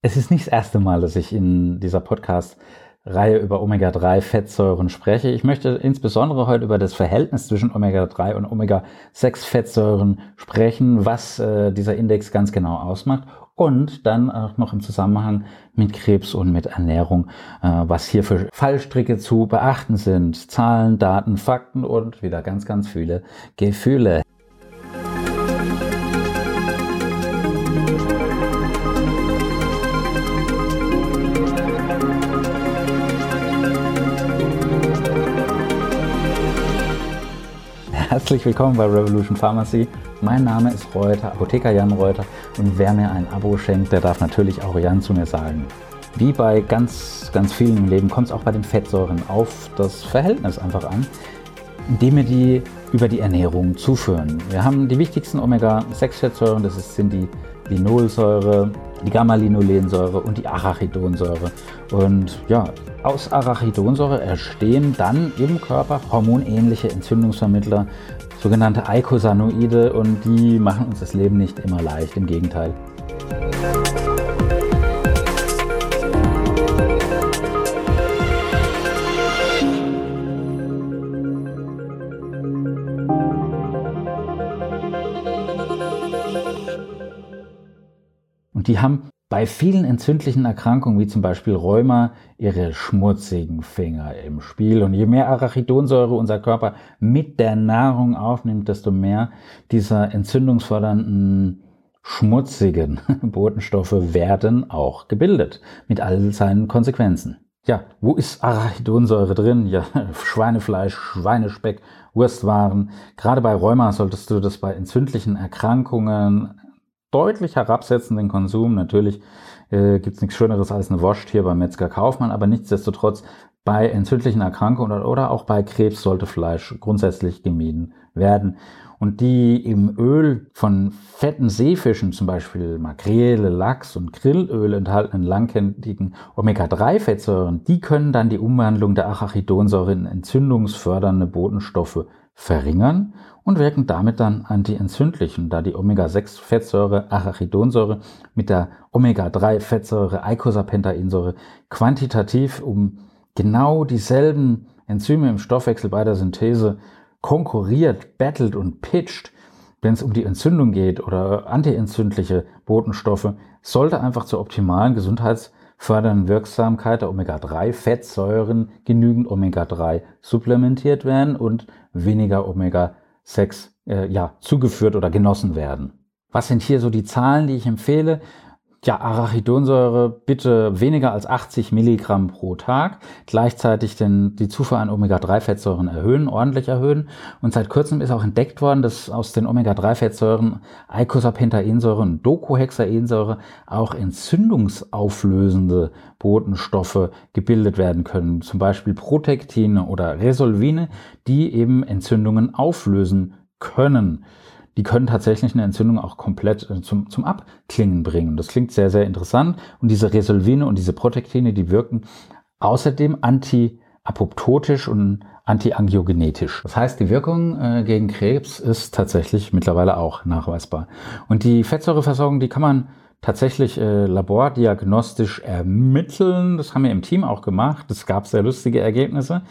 Es ist nicht das erste Mal, dass ich in dieser Podcast-Reihe über Omega-3-Fettsäuren spreche. Ich möchte insbesondere heute über das Verhältnis zwischen Omega-3 und Omega-6-Fettsäuren sprechen, was äh, dieser Index ganz genau ausmacht und dann auch noch im Zusammenhang mit Krebs und mit Ernährung, äh, was hier für Fallstricke zu beachten sind. Zahlen, Daten, Fakten und wieder ganz, ganz viele Gefühle. Herzlich willkommen bei Revolution Pharmacy. Mein Name ist Reuter, Apotheker Jan Reuter und wer mir ein Abo schenkt, der darf natürlich auch Jan zu mir sagen. Wie bei ganz, ganz vielen im Leben kommt es auch bei den Fettsäuren auf das Verhältnis einfach an, indem wir die über die Ernährung zuführen. Wir haben die wichtigsten Omega-6-Fettsäuren, das sind die Linolsäure, die Gamma-Linolensäure und die Arachidonsäure. Und ja, aus Arachidonsäure entstehen dann im Körper hormonähnliche Entzündungsvermittler, sogenannte Eicosanoide, und die machen uns das Leben nicht immer leicht, im Gegenteil. Die haben bei vielen entzündlichen Erkrankungen, wie zum Beispiel Rheuma, ihre schmutzigen Finger im Spiel. Und je mehr Arachidonsäure unser Körper mit der Nahrung aufnimmt, desto mehr dieser entzündungsfördernden schmutzigen Botenstoffe werden auch gebildet, mit all seinen Konsequenzen. Ja, wo ist Arachidonsäure drin? Ja, Schweinefleisch, Schweinespeck, Wurstwaren. Gerade bei Rheuma solltest du das bei entzündlichen Erkrankungen deutlich herabsetzen den Konsum. Natürlich äh, gibt es nichts Schöneres als eine Wurst hier beim Metzger Kaufmann, aber nichtsdestotrotz bei entzündlichen Erkrankungen oder, oder auch bei Krebs sollte Fleisch grundsätzlich gemieden werden. Und die im Öl von fetten Seefischen, zum Beispiel Makrele, Lachs und Grillöl enthaltenen langkettigen Omega-3-Fettsäuren, die können dann die Umwandlung der Arachidonsäure in entzündungsfördernde Botenstoffe verringern und wirken damit dann antientzündlich. Und da die Omega-6-Fettsäure Arachidonsäure mit der Omega-3-Fettsäure Eicosapentaensäure quantitativ um genau dieselben Enzyme im Stoffwechsel bei der Synthese konkurriert, battelt und pitcht, wenn es um die Entzündung geht oder antientzündliche Botenstoffe, sollte einfach zur optimalen gesundheitsfördernden Wirksamkeit der Omega-3-Fettsäuren genügend Omega-3 supplementiert werden und weniger Omega-6 äh, ja, zugeführt oder genossen werden. Was sind hier so die Zahlen, die ich empfehle? Ja, Arachidonsäure bitte weniger als 80 Milligramm pro Tag. Gleichzeitig den, die Zufuhr an Omega-3-Fettsäuren erhöhen, ordentlich erhöhen. Und seit kurzem ist auch entdeckt worden, dass aus den Omega-3-Fettsäuren Eicosapentaensäure und Docohexaensäure auch entzündungsauflösende Botenstoffe gebildet werden können. Zum Beispiel Protektine oder Resolvine, die eben Entzündungen auflösen können die können tatsächlich eine Entzündung auch komplett äh, zum, zum Abklingen bringen. Das klingt sehr, sehr interessant. Und diese Resolvine und diese Protektine, die wirken außerdem anti-apoptotisch und antiangiogenetisch. Das heißt, die Wirkung äh, gegen Krebs ist tatsächlich mittlerweile auch nachweisbar. Und die Fettsäureversorgung, die kann man tatsächlich äh, labordiagnostisch ermitteln. Das haben wir im Team auch gemacht. Es gab sehr lustige Ergebnisse.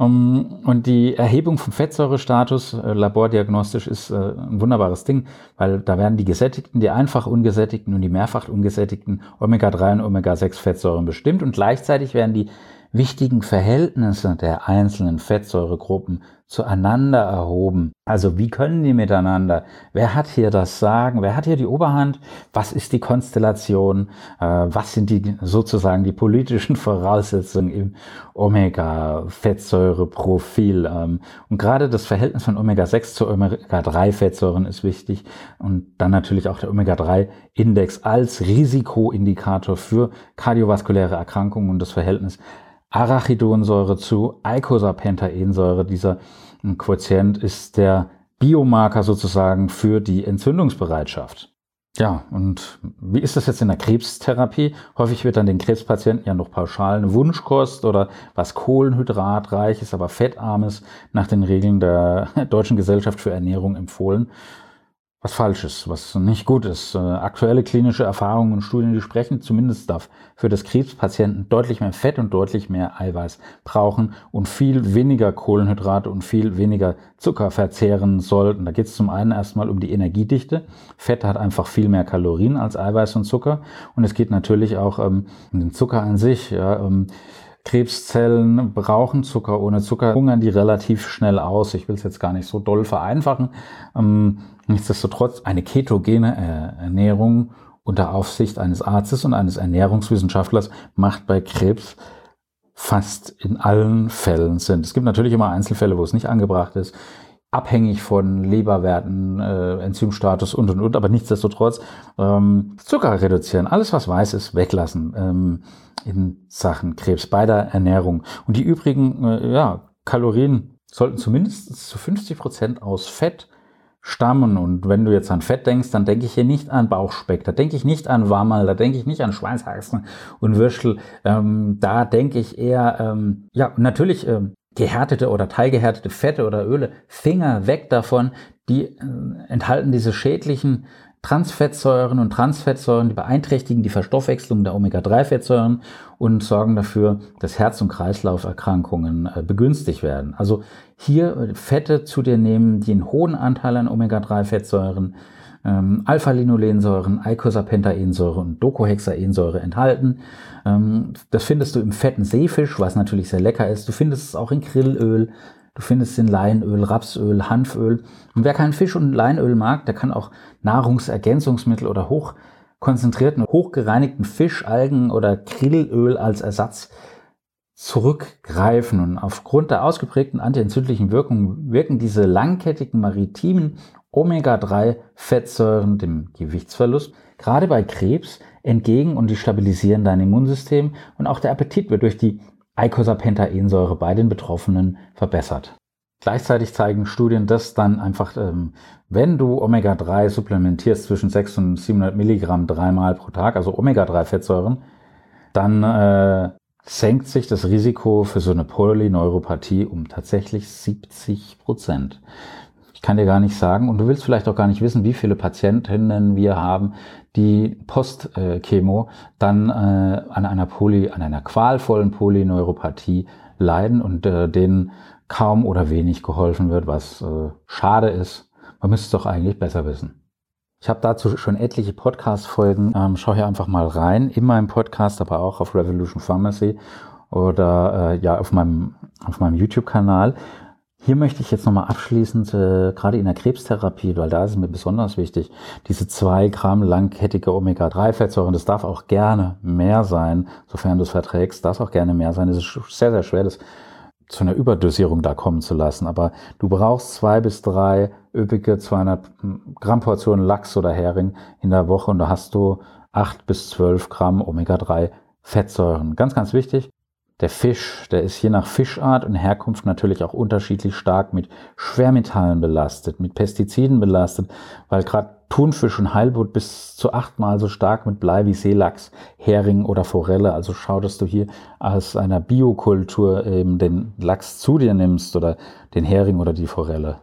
Um, und die Erhebung vom Fettsäurestatus äh, labordiagnostisch ist äh, ein wunderbares Ding, weil da werden die gesättigten, die einfach ungesättigten und die mehrfach ungesättigten Omega-3 und Omega-6-Fettsäuren bestimmt und gleichzeitig werden die wichtigen Verhältnisse der einzelnen Fettsäuregruppen zueinander erhoben. Also wie können die miteinander? Wer hat hier das Sagen? Wer hat hier die Oberhand? Was ist die Konstellation? Äh, was sind die sozusagen die politischen Voraussetzungen im Omega-Fettsäureprofil? Ähm, und gerade das Verhältnis von Omega-6 zu Omega-3-Fettsäuren ist wichtig. Und dann natürlich auch der Omega-3-Index als Risikoindikator für kardiovaskuläre Erkrankungen und das Verhältnis Arachidonsäure zu Eicosapentaensäure. Dieser hm, Quotient ist der Biomarker sozusagen für die Entzündungsbereitschaft. Ja, und wie ist das jetzt in der Krebstherapie? Häufig wird dann den Krebspatienten ja noch pauschal eine Wunschkost oder was kohlenhydratreiches, aber fettarmes nach den Regeln der Deutschen Gesellschaft für Ernährung empfohlen. Was falsch ist, was nicht gut ist. Äh, aktuelle klinische Erfahrungen und Studien, die sprechen zumindest dafür, dass Krebspatienten deutlich mehr Fett und deutlich mehr Eiweiß brauchen und viel weniger Kohlenhydrate und viel weniger Zucker verzehren sollten. Da geht es zum einen erstmal um die Energiedichte. Fett hat einfach viel mehr Kalorien als Eiweiß und Zucker. Und es geht natürlich auch ähm, um den Zucker an sich. Ja, ähm, Krebszellen brauchen Zucker. Ohne Zucker hungern die relativ schnell aus. Ich will es jetzt gar nicht so doll vereinfachen. Ähm, nichtsdestotrotz eine ketogene äh, Ernährung unter Aufsicht eines Arztes und eines Ernährungswissenschaftlers macht bei Krebs fast in allen Fällen Sinn. Es gibt natürlich immer Einzelfälle, wo es nicht angebracht ist abhängig von Leberwerten, äh, Enzymstatus und und und, aber nichtsdestotrotz ähm, Zucker reduzieren, alles was weiß ist, weglassen ähm, in Sachen Krebs bei der Ernährung. Und die übrigen äh, ja, Kalorien sollten zumindest zu 50 Prozent aus Fett stammen. Und wenn du jetzt an Fett denkst, dann denke ich hier nicht an Bauchspeck, da denke ich nicht an Warmal, da denke ich nicht an Schweinshaxen und Würstel. Ähm, da denke ich eher, ähm, ja, natürlich ähm, gehärtete oder teilgehärtete Fette oder Öle, Finger weg davon, die äh, enthalten diese schädlichen Transfettsäuren und Transfettsäuren, die beeinträchtigen die Verstoffwechslung der Omega-3-Fettsäuren und sorgen dafür, dass Herz- und Kreislauferkrankungen äh, begünstigt werden. Also hier äh, Fette zu dir nehmen, die einen hohen Anteil an Omega-3-Fettsäuren ähm, Alpha-Linolensäuren, Eicosapentaensäure und Docohexaensäure enthalten. Ähm, das findest du im fetten Seefisch, was natürlich sehr lecker ist. Du findest es auch in Grillöl, du findest es in Leinöl, Rapsöl, Hanföl. Und wer keinen Fisch und Leinöl mag, der kann auch Nahrungsergänzungsmittel oder hochkonzentrierten, hochgereinigten Fisch, Algen oder Grillöl als Ersatz zurückgreifen. Und aufgrund der ausgeprägten antientzündlichen Wirkung wirken diese langkettigen maritimen Omega-3-Fettsäuren dem Gewichtsverlust, gerade bei Krebs, entgegen und die stabilisieren dein Immunsystem und auch der Appetit wird durch die Eicosapentaensäure bei den Betroffenen verbessert. Gleichzeitig zeigen Studien, dass dann einfach, ähm, wenn du Omega-3 supplementierst zwischen 6 und 700 Milligramm dreimal pro Tag, also Omega-3-Fettsäuren, dann äh, senkt sich das Risiko für so eine Polyneuropathie um tatsächlich 70 Prozent. Ich kann dir gar nicht sagen und du willst vielleicht auch gar nicht wissen, wie viele Patientinnen wir haben, die Post-Chemo dann äh, an einer Poly, an einer qualvollen Polyneuropathie leiden und äh, denen kaum oder wenig geholfen wird, was äh, schade ist. Man müsste es doch eigentlich besser wissen. Ich habe dazu schon etliche Podcast-Folgen. Ähm, schau hier einfach mal rein in meinem Podcast, aber auch auf Revolution Pharmacy oder äh, ja auf meinem auf meinem YouTube-Kanal. Hier möchte ich jetzt nochmal abschließend, äh, gerade in der Krebstherapie, weil da ist es mir besonders wichtig, diese zwei Gramm langkettige Omega-3-Fettsäuren, das darf auch gerne mehr sein, sofern du es verträgst, darf auch gerne mehr sein. Es ist sehr, sehr schwer, das zu einer Überdosierung da kommen zu lassen. Aber du brauchst zwei bis drei üppige 200 Gramm Portionen Lachs oder Hering in der Woche und da hast du acht bis zwölf Gramm Omega-3 Fettsäuren. Ganz, ganz wichtig. Der Fisch, der ist je nach Fischart und Herkunft natürlich auch unterschiedlich stark mit Schwermetallen belastet, mit Pestiziden belastet, weil gerade Thunfisch und Heilbutt bis zu achtmal so stark mit Blei wie Seelachs, Hering oder Forelle. Also schau, dass du hier aus einer Biokultur eben den Lachs zu dir nimmst oder den Hering oder die Forelle.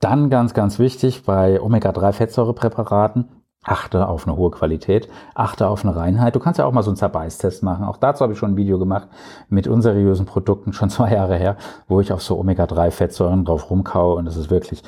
Dann ganz, ganz wichtig bei Omega-3-Fettsäurepräparaten, achte auf eine hohe Qualität, achte auf eine Reinheit. Du kannst ja auch mal so einen Zerbeißtest machen. Auch dazu habe ich schon ein Video gemacht mit unseriösen Produkten, schon zwei Jahre her, wo ich auf so Omega-3-Fettsäuren drauf rumkaue und es ist wirklich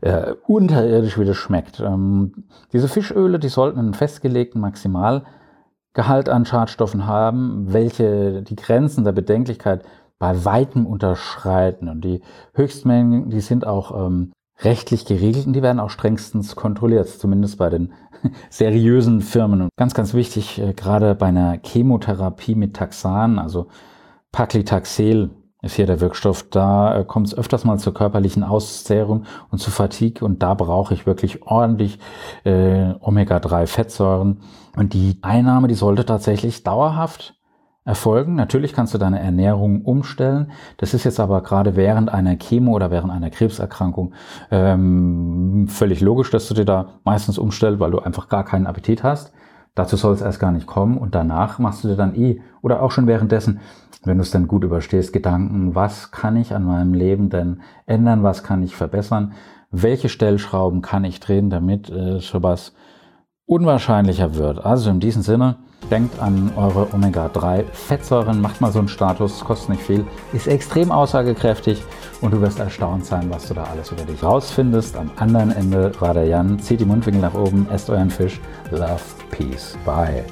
äh, unterirdisch, wie das schmeckt. Ähm, diese Fischöle, die sollten einen festgelegten Maximalgehalt an Schadstoffen haben, welche die Grenzen der Bedenklichkeit bei weitem unterschreiten. Und die Höchstmengen, die sind auch ähm, rechtlich geregelt und die werden auch strengstens kontrolliert, zumindest bei den seriösen Firmen. Und ganz, ganz wichtig, äh, gerade bei einer Chemotherapie mit Taxan, also Paclitaxel ist hier der Wirkstoff, da äh, kommt es öfters mal zur körperlichen Auszehrung und zu Fatigue und da brauche ich wirklich ordentlich äh, Omega-3-Fettsäuren. Und die Einnahme, die sollte tatsächlich dauerhaft erfolgen. Natürlich kannst du deine Ernährung umstellen. Das ist jetzt aber gerade während einer Chemo oder während einer Krebserkrankung ähm, völlig logisch, dass du dir da meistens umstellst, weil du einfach gar keinen Appetit hast. Dazu soll es erst gar nicht kommen und danach machst du dir dann eh oder auch schon währenddessen, wenn du es dann gut überstehst, Gedanken, was kann ich an meinem Leben denn ändern, was kann ich verbessern, welche Stellschrauben kann ich drehen, damit äh, sowas unwahrscheinlicher wird. Also in diesem Sinne, denkt an eure Omega-3-Fettsäuren, macht mal so einen Status, kostet nicht viel, ist extrem aussagekräftig und du wirst erstaunt sein, was du da alles über dich rausfindest. Am anderen Ende war der Jan, zieht die Mundwinkel nach oben, esst euren Fisch, love, peace, bye.